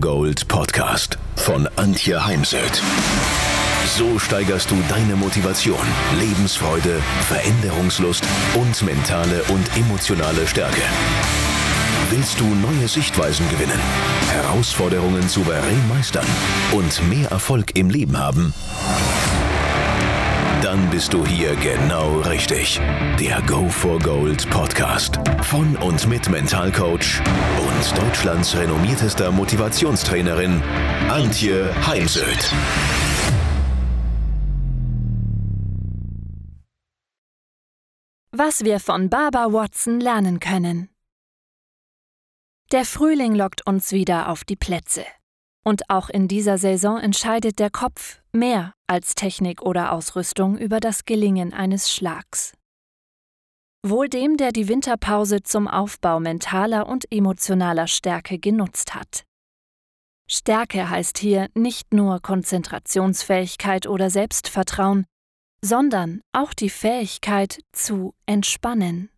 Gold Podcast von Antje Heimsöth. So steigerst du deine Motivation, Lebensfreude, Veränderungslust und mentale und emotionale Stärke. Willst du neue Sichtweisen gewinnen, Herausforderungen souverän meistern und mehr Erfolg im Leben haben? Dann bist du hier genau richtig. Der Go for Gold Podcast von und mit Mentalcoach und Deutschlands renommiertester Motivationstrainerin Antje Heimsöth. Was wir von Barbara Watson lernen können. Der Frühling lockt uns wieder auf die Plätze. Und auch in dieser Saison entscheidet der Kopf mehr als Technik oder Ausrüstung über das Gelingen eines Schlags. Wohl dem, der die Winterpause zum Aufbau mentaler und emotionaler Stärke genutzt hat. Stärke heißt hier nicht nur Konzentrationsfähigkeit oder Selbstvertrauen, sondern auch die Fähigkeit zu entspannen.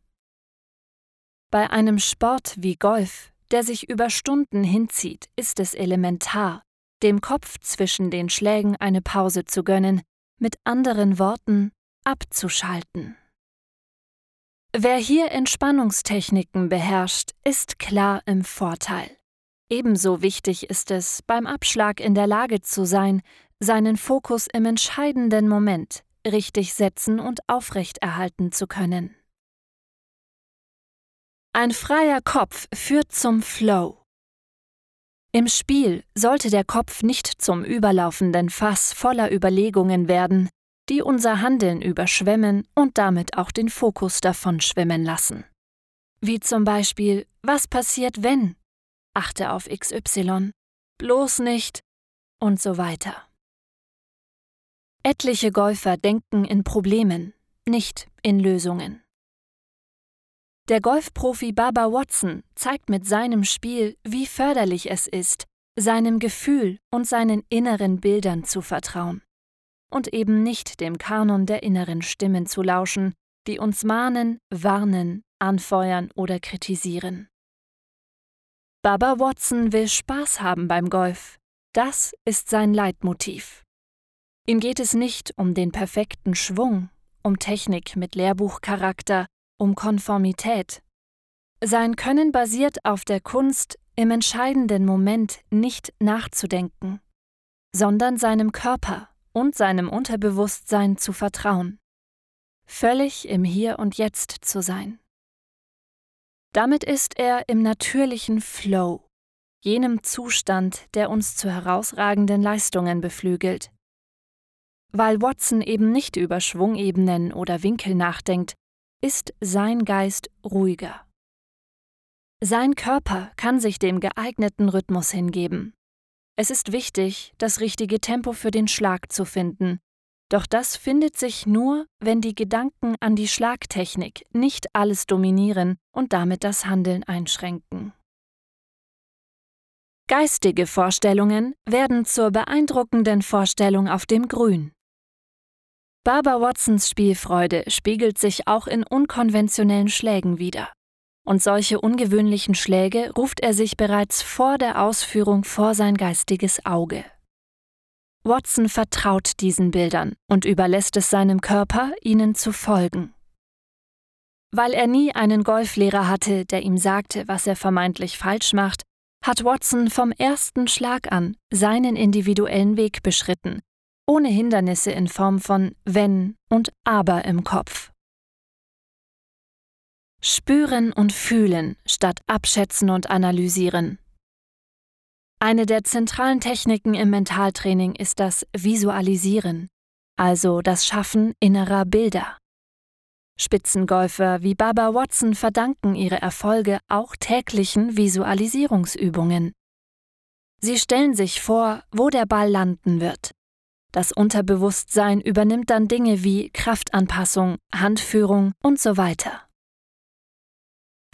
Bei einem Sport wie Golf der sich über Stunden hinzieht, ist es elementar, dem Kopf zwischen den Schlägen eine Pause zu gönnen, mit anderen Worten abzuschalten. Wer hier Entspannungstechniken beherrscht, ist klar im Vorteil. Ebenso wichtig ist es, beim Abschlag in der Lage zu sein, seinen Fokus im entscheidenden Moment richtig setzen und aufrechterhalten zu können. Ein freier Kopf führt zum Flow. Im Spiel sollte der Kopf nicht zum überlaufenden Fass voller Überlegungen werden, die unser Handeln überschwemmen und damit auch den Fokus davon schwimmen lassen. Wie zum Beispiel, was passiert wenn? Achte auf XY, bloß nicht und so weiter. Etliche Golfer denken in Problemen, nicht in Lösungen. Der Golfprofi Baba Watson zeigt mit seinem Spiel, wie förderlich es ist, seinem Gefühl und seinen inneren Bildern zu vertrauen. Und eben nicht dem Kanon der inneren Stimmen zu lauschen, die uns mahnen, warnen, anfeuern oder kritisieren. Baba Watson will Spaß haben beim Golf. Das ist sein Leitmotiv. Ihm geht es nicht um den perfekten Schwung, um Technik mit Lehrbuchcharakter um Konformität. Sein Können basiert auf der Kunst, im entscheidenden Moment nicht nachzudenken, sondern seinem Körper und seinem Unterbewusstsein zu vertrauen, völlig im Hier und Jetzt zu sein. Damit ist er im natürlichen Flow, jenem Zustand, der uns zu herausragenden Leistungen beflügelt. Weil Watson eben nicht über Schwungebenen oder Winkel nachdenkt, ist sein Geist ruhiger. Sein Körper kann sich dem geeigneten Rhythmus hingeben. Es ist wichtig, das richtige Tempo für den Schlag zu finden, doch das findet sich nur, wenn die Gedanken an die Schlagtechnik nicht alles dominieren und damit das Handeln einschränken. Geistige Vorstellungen werden zur beeindruckenden Vorstellung auf dem Grün. Barbara Watsons Spielfreude spiegelt sich auch in unkonventionellen Schlägen wider. Und solche ungewöhnlichen Schläge ruft er sich bereits vor der Ausführung vor sein geistiges Auge. Watson vertraut diesen Bildern und überlässt es seinem Körper, ihnen zu folgen. Weil er nie einen Golflehrer hatte, der ihm sagte, was er vermeintlich falsch macht, hat Watson vom ersten Schlag an seinen individuellen Weg beschritten ohne Hindernisse in Form von wenn und aber im Kopf. Spüren und fühlen statt abschätzen und analysieren. Eine der zentralen Techniken im Mentaltraining ist das Visualisieren, also das Schaffen innerer Bilder. Spitzengolfer wie Baba Watson verdanken ihre Erfolge auch täglichen Visualisierungsübungen. Sie stellen sich vor, wo der Ball landen wird, das Unterbewusstsein übernimmt dann Dinge wie Kraftanpassung, Handführung und so weiter.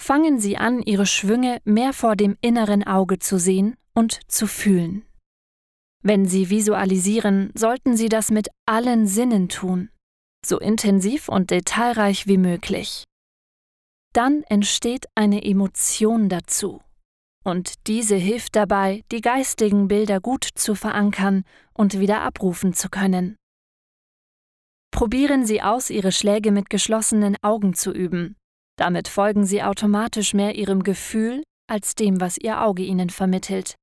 Fangen Sie an, Ihre Schwünge mehr vor dem inneren Auge zu sehen und zu fühlen. Wenn Sie visualisieren, sollten Sie das mit allen Sinnen tun, so intensiv und detailreich wie möglich. Dann entsteht eine Emotion dazu. Und diese hilft dabei, die geistigen Bilder gut zu verankern und wieder abrufen zu können. Probieren Sie aus, Ihre Schläge mit geschlossenen Augen zu üben. Damit folgen Sie automatisch mehr Ihrem Gefühl als dem, was Ihr Auge Ihnen vermittelt.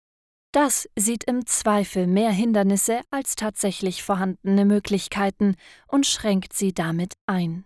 Das sieht im Zweifel mehr Hindernisse als tatsächlich vorhandene Möglichkeiten und schränkt sie damit ein.